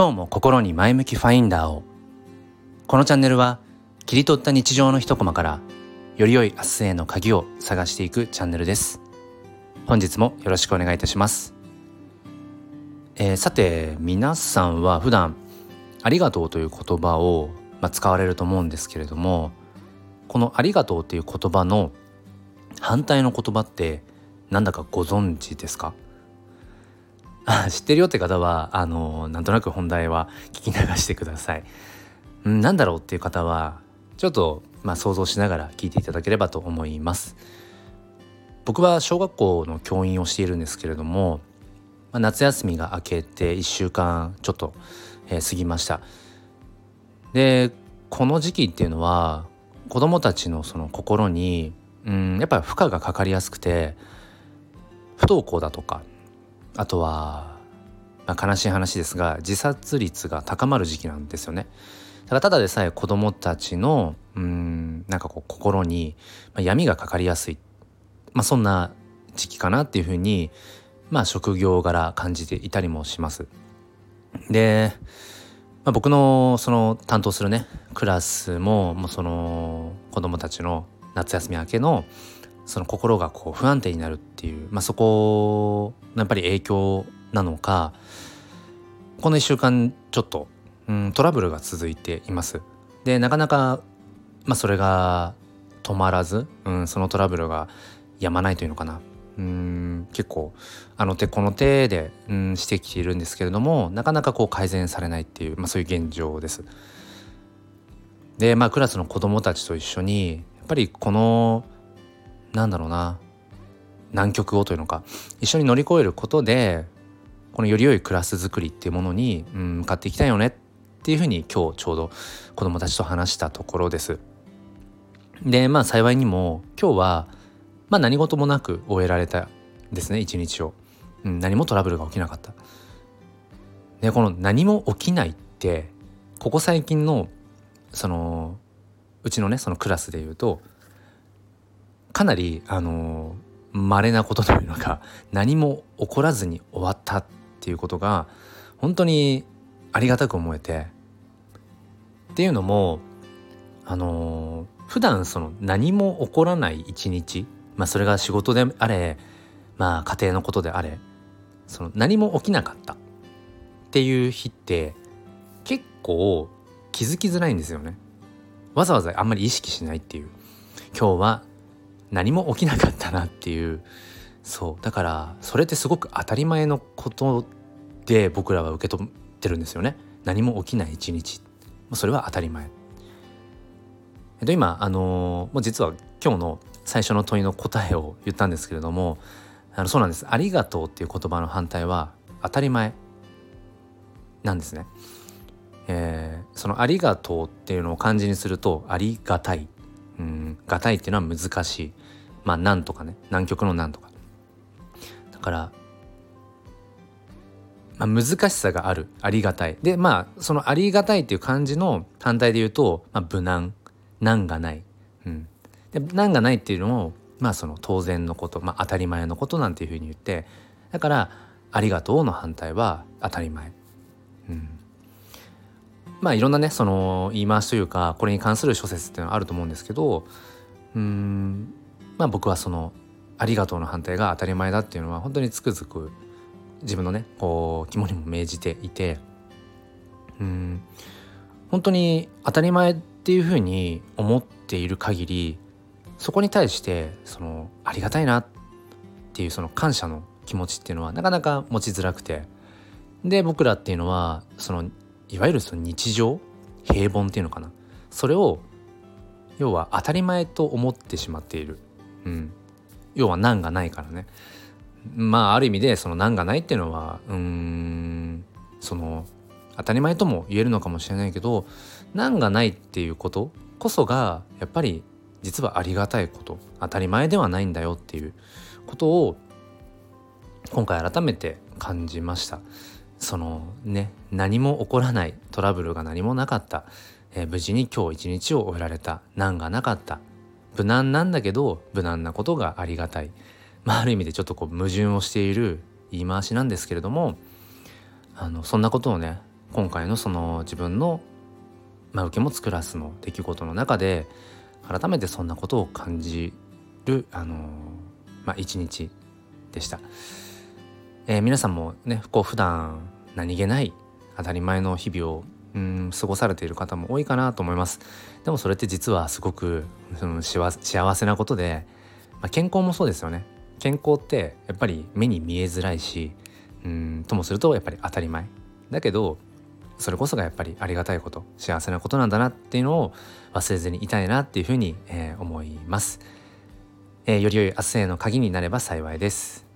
今日も心に前向きファインダーを。このチャンネルは切り取った日常の一コマからより良い明日への鍵を探していくチャンネルです。本日もよろしくお願いいたします、えー、さて皆さんは普段ありがとうという言葉を、まあ、使われると思うんですけれどもこのありがとうという言葉の反対の言葉ってなんだかご存知ですか？知ってるよって方はあのなんとなく本題は聞き流してください。んなんだろうっていう方はちょっと、まあ、想像しながら聞いていただければと思います。僕は小学校の教員をしているんですけれども、まあ、夏休みが明けて1週間ちょっと、えー、過ぎました。でこの時期っていうのは子どもたちのその心にうんやっぱり負荷がかかりやすくて不登校だとかあとは、まあ、悲しい話ですが自殺率が高まる時期なんですよね。だからただでさえ子どもたちのうんなんかこう心に、闇がかかりやすい、まあ、そんな時期かなっていうふうに、まあ、職業柄感じていたりもします。で、まあ、僕のその担当するねクラスももうその子どもたちの夏休み明けのその心がこう不安定になるっていう、まあ、そこのやっぱり影響なのかこの1週間ちょっと、うん、トラブルが続いています。でなかなか、まあ、それが止まらず、うん、そのトラブルがやまないというのかなうん結構あの手この手で、うん、してきているんですけれどもなかなかこう改善されないっていう、まあ、そういう現状です。でまあクラスの子どもたちと一緒にやっぱりこのなんだろうな難局をというのか一緒に乗り越えることでこのより良いクラス作りっていうものに、うん、向かっていきたいよねっていうふうに今日ちょうど子どもたちと話したところです。でまあ幸いにも今日は、まあ、何事もなく終えられたですね一日を、うん、何もトラブルが起きなかった。でこの何も起きないってここ最近のそのうちのねそのクラスで言うとかなりあの稀なことというのか 何も起こらずに終わったっていうことが本当にありがたく思えてっていうのもあの普段その何も起こらない一日まあそれが仕事であれまあ家庭のことであれその何も起きなかったっていう日って結構気づきづらいんですよね。わざわざあんまり意識しないっていう今日は何も起きなかったなっていう。そう。だからそれってすごく当たり前のことで僕らは受け取ってるんですよね。何も起きない一日。それは当たり前。えっと今あの、もう実は今日の最初の問いの答えを言ったんですけれどもあのそうなんです。ありがとうっていう言葉の反対は当たり前なんですね。えー、そのありがとうっていうのを漢字にするとありがたい。がたいっていうのは難しい。まあなんとかね。南極のなんとか。だから、まあ、難しさがある。ありがたい。でまあそのありがたいっていう漢字の反対で言うと、まあ、無難。難がない、うん、で難がないっていうのもまあその当然のこと、まあ、当たり前のことなんていうふうに言って。だからありがとうの反対は当たり前、うん、まあいろんなねその言い回しというかこれに関する諸説っていうのはあると思うんですけどうんまあ僕はその「ありがとう」の反対が当たり前だっていうのは本当につくづく自分のねこう肝にも銘じていてうん本当に当たり前っていうふうに思っている限りそこに対してそのありがたいなっていうその感謝の気持ちっていうのはなかなか持ちづらくてで僕らっていうのはそのいわゆるその日常平凡っていうのかな。それを要は当たり前と思ってしまっている、うん、要は難がないからね。まあある意味でその難がないっていうのはうんその当たり前とも言えるのかもしれないけど難がないっていうことこそがやっぱり実はありがたいこと。当たり前ではないんだよっていうことを今回改めて感じました。そのね何も起こらないトラブルが何もなかった、えー、無事に今日一日を終えられた。難がなかった。無難なんだけど無難なことがありがたい、まあ、ある意味でちょっとこう矛盾をしている言い回しなんですけれどもあのそんなことをね今回のその自分の、まあ、受け持つクラスの出来事の中で改めてそんなことを感じる、あのまあ、一日でした。えー、皆さんもねこう普段何気ない当たり前の日々をうん過ごされている方も多いかなと思います。でもそれって実はすごくその幸せなことで、まあ、健康もそうですよね。健康ってやっぱり目に見えづらいしうんともするとやっぱり当たり前。だけどそれこそがやっぱりありがたいこと幸せなことなんだなっていうのを忘れずにいたいなっていうふうに、えー、思います、えー、より良い明日への鍵になれば幸いです。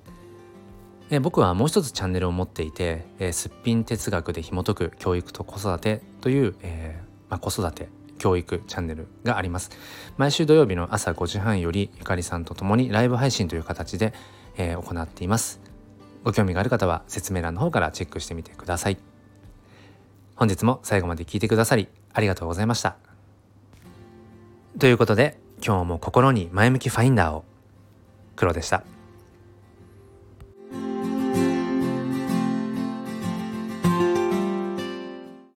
え僕はもう一つチャンネルを持っていて、えー、すっぴん哲学で紐解く教育と子育てという、えーまあ、子育て教育チャンネルがあります。毎週土曜日の朝5時半よりゆかりさんと共にライブ配信という形で、えー、行っています。ご興味がある方は説明欄の方からチェックしてみてください。本日も最後まで聞いてくださりありがとうございました。ということで今日も心に前向きファインダーを黒でした。